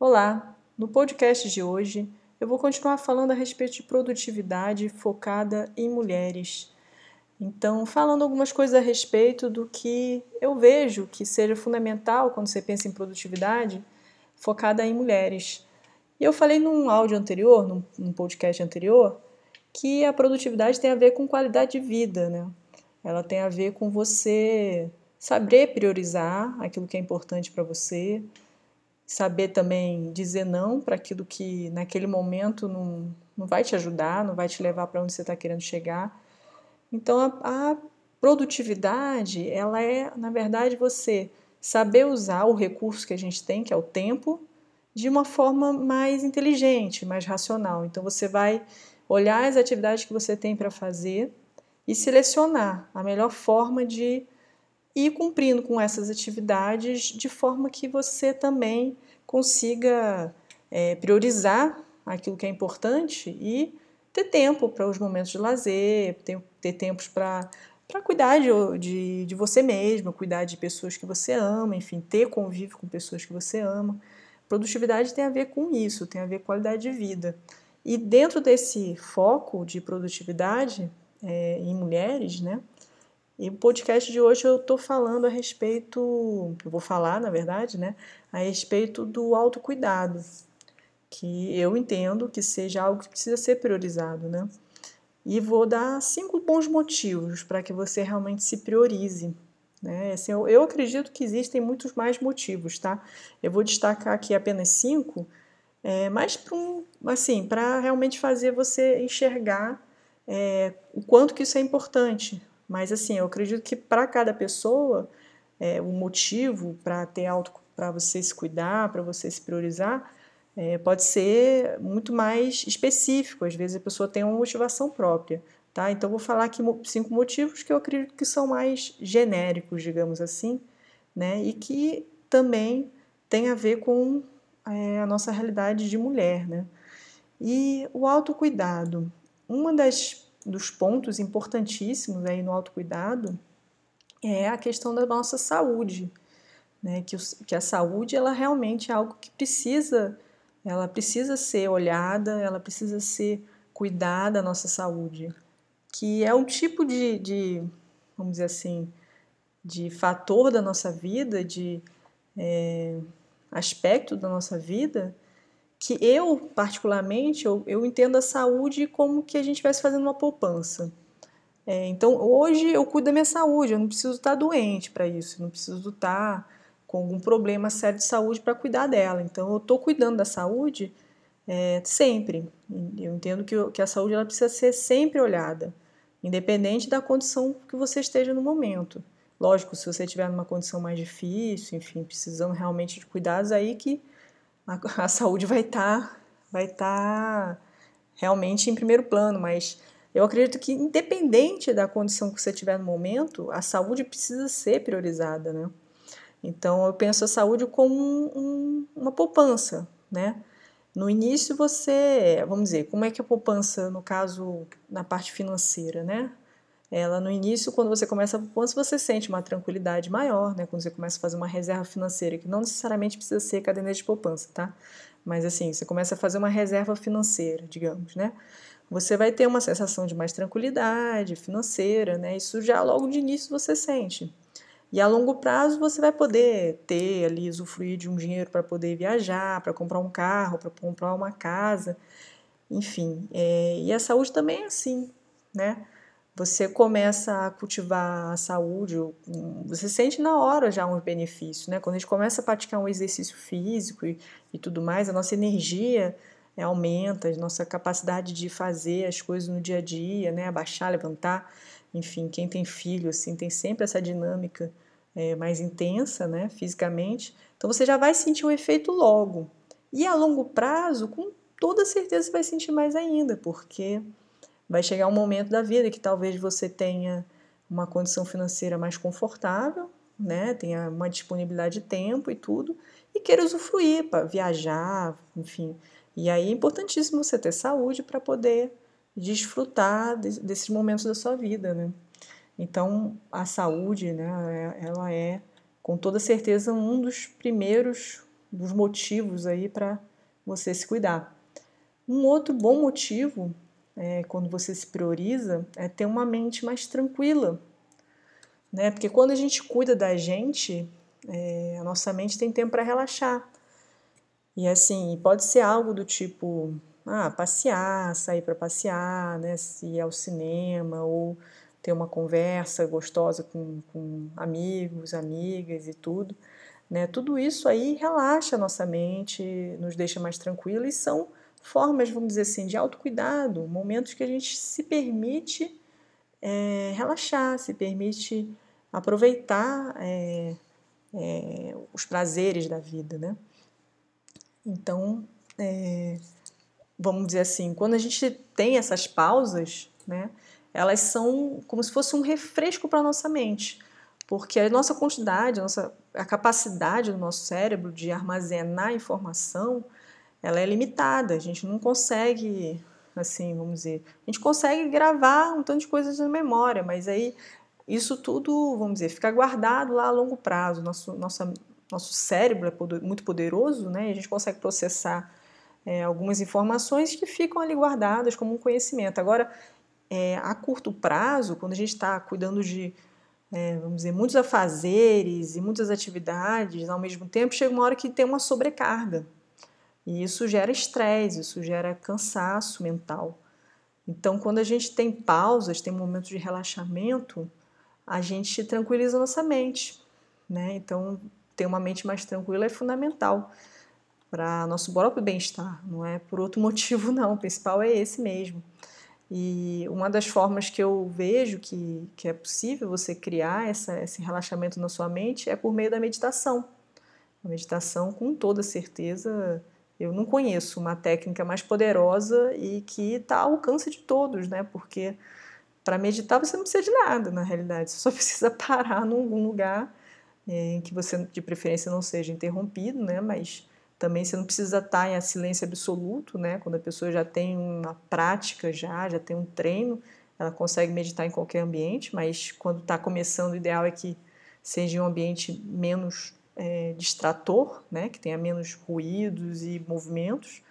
Olá! No podcast de hoje eu vou continuar falando a respeito de produtividade focada em mulheres. Então, falando algumas coisas a respeito do que eu vejo que seja fundamental quando você pensa em produtividade focada em mulheres. E eu falei num áudio anterior, num, podcast anterior, que a produtividade tem a ver com qualidade de vida, né? Ela tem a ver com você saber priorizar aquilo que é importante para você, saber também dizer não para aquilo que naquele momento não, não vai te ajudar, não vai te levar para onde você está querendo chegar. Então a, a produtividade, ela é, na verdade, você saber usar o recurso que a gente tem, que é o tempo, de uma forma mais inteligente, mais racional. Então você vai olhar as atividades que você tem para fazer e selecionar a melhor forma de ir cumprindo com essas atividades de forma que você também consiga é, priorizar aquilo que é importante e ter tempo para os momentos de lazer, ter, ter tempos para para cuidar de, de, de, você mesmo, cuidar de pessoas que você ama, enfim, ter convívio com pessoas que você ama. Produtividade tem a ver com isso, tem a ver com qualidade de vida. E dentro desse foco de produtividade é, em mulheres, né, e o podcast de hoje eu estou falando a respeito, eu vou falar, na verdade, né, a respeito do autocuidado, que eu entendo que seja algo que precisa ser priorizado, né? E vou dar cinco bons motivos para que você realmente se priorize. Né? Assim, eu, eu acredito que existem muitos mais motivos, tá? Eu vou destacar aqui apenas cinco, é, mas para um, assim, realmente fazer você enxergar é, o quanto que isso é importante, mas assim, eu acredito que para cada pessoa, é, o motivo para ter auto, para você se cuidar, para você se priorizar, é, pode ser muito mais específico. Às vezes a pessoa tem uma motivação própria, tá? Então vou falar aqui cinco motivos que eu acredito que são mais genéricos, digamos assim, né? E que também tem a ver com é, a nossa realidade de mulher, né? E o autocuidado. Uma das dos pontos importantíssimos aí no autocuidado é a questão da nossa saúde, né? Que, o, que a saúde ela realmente é algo que precisa, ela precisa ser olhada, ela precisa ser cuidada a nossa saúde, que é um tipo de, de vamos dizer assim, de fator da nossa vida, de é, aspecto da nossa vida que eu, particularmente, eu, eu entendo a saúde como que a gente estivesse fazendo uma poupança. É, então, hoje eu cuido da minha saúde, eu não preciso estar doente para isso, eu não preciso estar com algum problema sério de saúde para cuidar dela. Então, eu estou cuidando da saúde é, sempre. Eu entendo que, que a saúde ela precisa ser sempre olhada, independente da condição que você esteja no momento. Lógico, se você estiver numa condição mais difícil, enfim, precisando realmente de cuidados, aí que a, a saúde vai estar tá, vai tá realmente em primeiro plano, mas eu acredito que independente da condição que você tiver no momento, a saúde precisa ser priorizada, né? Então eu penso a saúde como um, um, uma poupança, né? No início você, vamos dizer, como é que a poupança, no caso, na parte financeira, né? Ela no início, quando você começa a poupança, você sente uma tranquilidade maior, né? Quando você começa a fazer uma reserva financeira, que não necessariamente precisa ser caderneta de poupança, tá? Mas assim, você começa a fazer uma reserva financeira, digamos, né? Você vai ter uma sensação de mais tranquilidade financeira, né? Isso já logo de início você sente. E a longo prazo você vai poder ter ali, usufruir de um dinheiro para poder viajar, para comprar um carro, para comprar uma casa, enfim. É, e a saúde também é assim, né? Você começa a cultivar a saúde, você sente na hora já uns benefícios, né? Quando a gente começa a praticar um exercício físico e, e tudo mais, a nossa energia é, aumenta, a nossa capacidade de fazer as coisas no dia a dia, né? Abaixar, levantar, enfim, quem tem filho, assim, tem sempre essa dinâmica é, mais intensa, né? Fisicamente. Então você já vai sentir o efeito logo. E a longo prazo, com toda certeza, você vai sentir mais ainda, porque vai chegar um momento da vida que talvez você tenha uma condição financeira mais confortável, né? Tenha uma disponibilidade de tempo e tudo, e queira usufruir para viajar, enfim. E aí é importantíssimo você ter saúde para poder desfrutar de, desses momentos da sua vida, né? Então, a saúde, né, ela é com toda certeza um dos primeiros dos motivos aí para você se cuidar. Um outro bom motivo, é, quando você se prioriza, é ter uma mente mais tranquila. Né? Porque quando a gente cuida da gente, é, a nossa mente tem tempo para relaxar. E assim, pode ser algo do tipo, ah, passear, sair para passear, né? Se ir ao cinema ou ter uma conversa gostosa com, com amigos, amigas e tudo. Né? Tudo isso aí relaxa a nossa mente, nos deixa mais tranquilo e são formas, vamos dizer assim, de autocuidado, momentos que a gente se permite é, relaxar, se permite aproveitar é, é, os prazeres da vida, né? Então, é, vamos dizer assim, quando a gente tem essas pausas, né, elas são como se fosse um refresco para a nossa mente, porque a nossa quantidade, a, nossa, a capacidade do nosso cérebro de armazenar informação, ela é limitada, a gente não consegue, assim, vamos dizer, a gente consegue gravar um tanto de coisas na memória, mas aí isso tudo, vamos dizer, fica guardado lá a longo prazo. Nosso, nossa, nosso cérebro é muito poderoso, né? E a gente consegue processar é, algumas informações que ficam ali guardadas como um conhecimento. Agora, é, a curto prazo, quando a gente está cuidando de, é, vamos dizer, muitos afazeres e muitas atividades ao mesmo tempo, chega uma hora que tem uma sobrecarga. E isso gera estresse, isso gera cansaço mental. Então, quando a gente tem pausas, tem momentos de relaxamento, a gente tranquiliza nossa mente, né? Então, ter uma mente mais tranquila é fundamental para nosso próprio bem-estar, não é por outro motivo não, o principal é esse mesmo. E uma das formas que eu vejo que, que é possível você criar essa, esse relaxamento na sua mente é por meio da meditação. A meditação, com toda certeza, eu não conheço uma técnica mais poderosa e que está ao alcance de todos, né? Porque para meditar você não precisa de nada, na realidade. Você só precisa parar num lugar é, em que você, de preferência, não seja interrompido, né? Mas também você não precisa estar em silêncio absoluto, né? Quando a pessoa já tem uma prática, já, já tem um treino, ela consegue meditar em qualquer ambiente, mas quando está começando, o ideal é que seja um ambiente menos é, distrator, né? Que tenha menos ruídos e movimentos,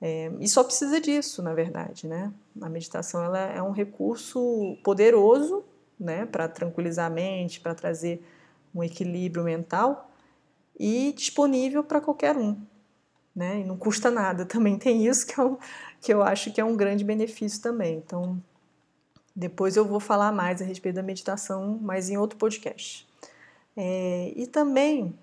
é, e só precisa disso, na verdade, né? A meditação ela é um recurso poderoso, né, para tranquilizar a mente, para trazer um equilíbrio mental e disponível para qualquer um, né? E não custa nada. Também tem isso que eu, que eu acho que é um grande benefício também. Então, depois eu vou falar mais a respeito da meditação, mas em outro podcast. É, e também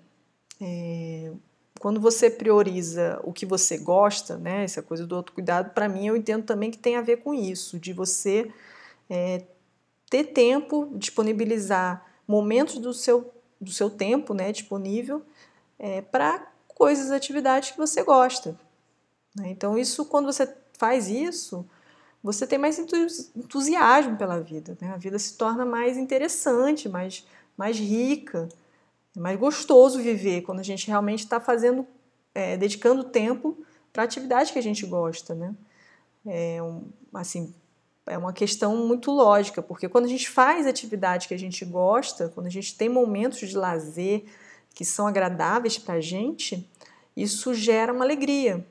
é, quando você prioriza o que você gosta, né, essa coisa do autocuidado, para mim eu entendo também que tem a ver com isso, de você é, ter tempo, disponibilizar momentos do seu, do seu tempo né, disponível é, para coisas, atividades que você gosta. Né? Então, isso, quando você faz isso, você tem mais entusiasmo pela vida. Né? A vida se torna mais interessante, mais, mais rica. É mais gostoso viver quando a gente realmente está fazendo, é, dedicando tempo para atividade que a gente gosta, né? É um, assim, é uma questão muito lógica, porque quando a gente faz atividade que a gente gosta, quando a gente tem momentos de lazer que são agradáveis para a gente, isso gera uma alegria,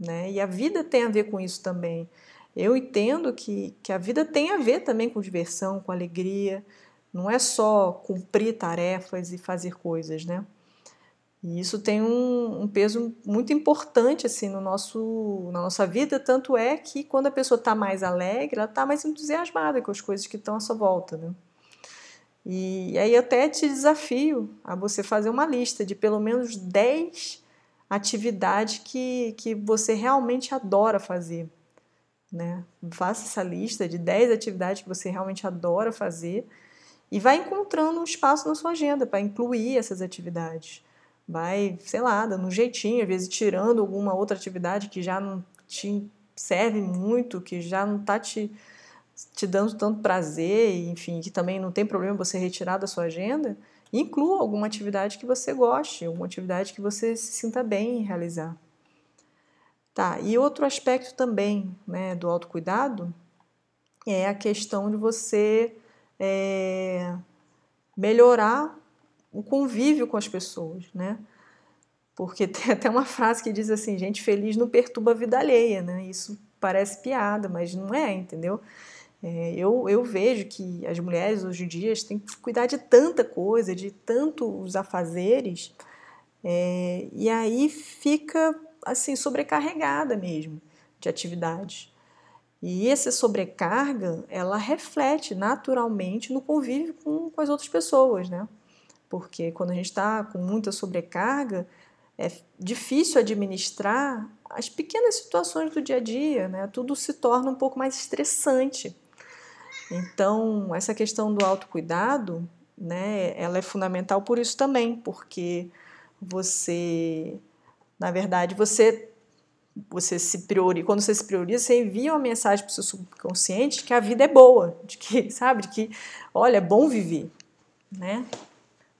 né? E a vida tem a ver com isso também. Eu entendo que, que a vida tem a ver também com diversão, com alegria, não é só cumprir tarefas e fazer coisas, né? E isso tem um, um, peso muito importante assim no nosso, na nossa vida, tanto é que quando a pessoa está mais alegre, ela está mais entusiasmada com as coisas que estão à sua volta, né? E aí até te desafio a você fazer uma lista de pelo menos 10 atividades que, que você realmente adora fazer. Né? Faça essa lista de 10 atividades que você realmente adora fazer e vai encontrando um espaço na sua agenda para incluir essas atividades. Vai, sei lá, dando um jeitinho, às vezes tirando alguma outra atividade que já não te serve muito, que já não está te, te dando tanto prazer, enfim, que também não tem problema você retirar da sua agenda. Inclua alguma atividade que você goste, alguma atividade que você se sinta bem em realizar. Tá, e outro aspecto também né, do autocuidado é a questão de você é, melhorar o convívio com as pessoas, né? porque tem até uma frase que diz assim: gente feliz não perturba a vida alheia, né? Isso parece piada, mas não é, entendeu? É, eu, eu vejo que as mulheres hoje em dia têm que cuidar de tanta coisa, de tantos afazeres, é, e aí fica assim sobrecarregada mesmo de atividades. E essa sobrecarga, ela reflete naturalmente no convívio com, com as outras pessoas, né? Porque quando a gente está com muita sobrecarga, é difícil administrar as pequenas situações do dia a dia, né? Tudo se torna um pouco mais estressante. Então, essa questão do autocuidado, né, ela é fundamental por isso também, porque você, na verdade, você você se prioriza, quando você se prioriza, você envia uma mensagem para o seu subconsciente de que a vida é boa, de que, sabe, de que, olha, é bom viver, né?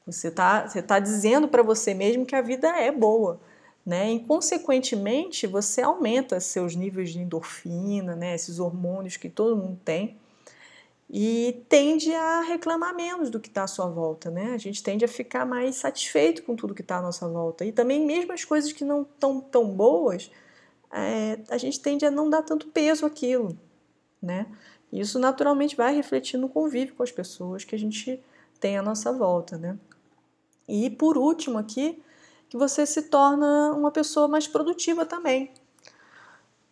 Você está você tá dizendo para você mesmo que a vida é boa, né? E, consequentemente, você aumenta seus níveis de endorfina, né? Esses hormônios que todo mundo tem e tende a reclamar menos do que está à sua volta, né? A gente tende a ficar mais satisfeito com tudo que está à nossa volta. E também mesmo as coisas que não estão tão boas, é, a gente tende a não dar tanto peso àquilo, né? Isso naturalmente vai refletir no convívio com as pessoas que a gente tem à nossa volta, né? E por último aqui, que você se torna uma pessoa mais produtiva também.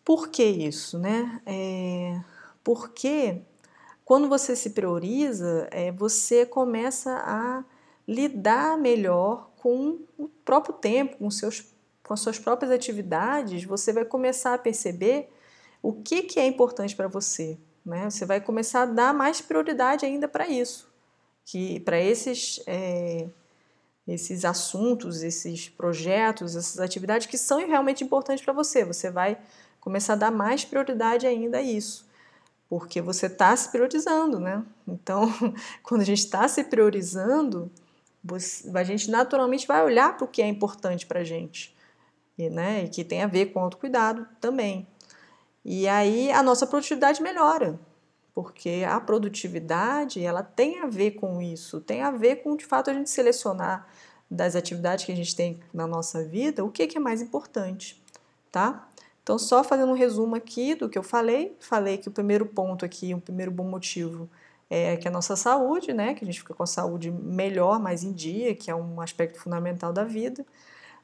Por que isso, né? É, porque quando você se prioriza, é, você começa a lidar melhor com o próprio tempo, com seus com as suas próprias atividades, você vai começar a perceber o que, que é importante para você. Né? Você vai começar a dar mais prioridade ainda para isso, que para esses, é, esses assuntos, esses projetos, essas atividades que são realmente importantes para você. Você vai começar a dar mais prioridade ainda a isso, porque você está se priorizando, né? Então, quando a gente está se priorizando, a gente naturalmente vai olhar para o que é importante para a gente e, né, e que tem a ver com autocuidado também. E aí a nossa produtividade melhora, porque a produtividade ela tem a ver com isso, tem a ver com de fato a gente selecionar das atividades que a gente tem na nossa vida o que, que é mais importante, tá? Então, só fazendo um resumo aqui do que eu falei, falei que o primeiro ponto aqui, o primeiro bom motivo é que a nossa saúde, né, que a gente fica com a saúde melhor, mais em dia, que é um aspecto fundamental da vida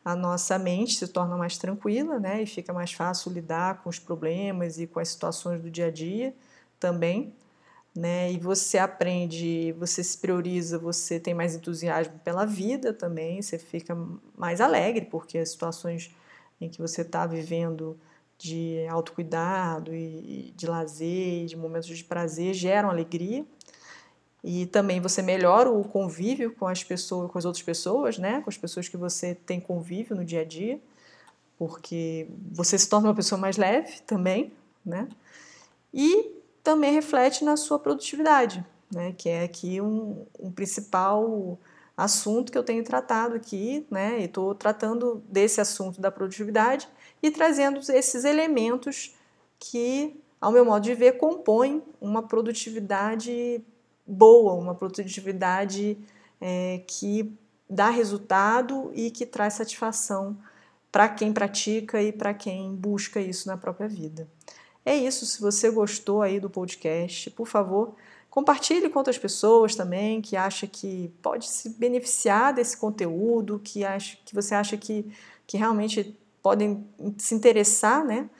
a nossa mente se torna mais tranquila, né? E fica mais fácil lidar com os problemas e com as situações do dia a dia também, né? E você aprende, você se prioriza, você tem mais entusiasmo pela vida também, você fica mais alegre, porque as situações em que você está vivendo de autocuidado e de lazer, de momentos de prazer geram alegria e também você melhora o convívio com as pessoas, com as outras pessoas, né? Com as pessoas que você tem convívio no dia a dia, porque você se torna uma pessoa mais leve também, né? E também reflete na sua produtividade, né? Que é aqui um, um principal assunto que eu tenho tratado aqui, né? E estou tratando desse assunto da produtividade e trazendo esses elementos que, ao meu modo de ver, compõem uma produtividade boa, uma produtividade é, que dá resultado e que traz satisfação para quem pratica e para quem busca isso na própria vida. É isso, se você gostou aí do podcast, por favor, compartilhe com outras pessoas também que acha que pode se beneficiar desse conteúdo, que acha que você acha que, que realmente podem se interessar, né?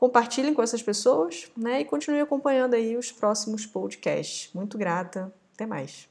Compartilhem com essas pessoas né, e continue acompanhando aí os próximos podcasts. Muito grata. Até mais.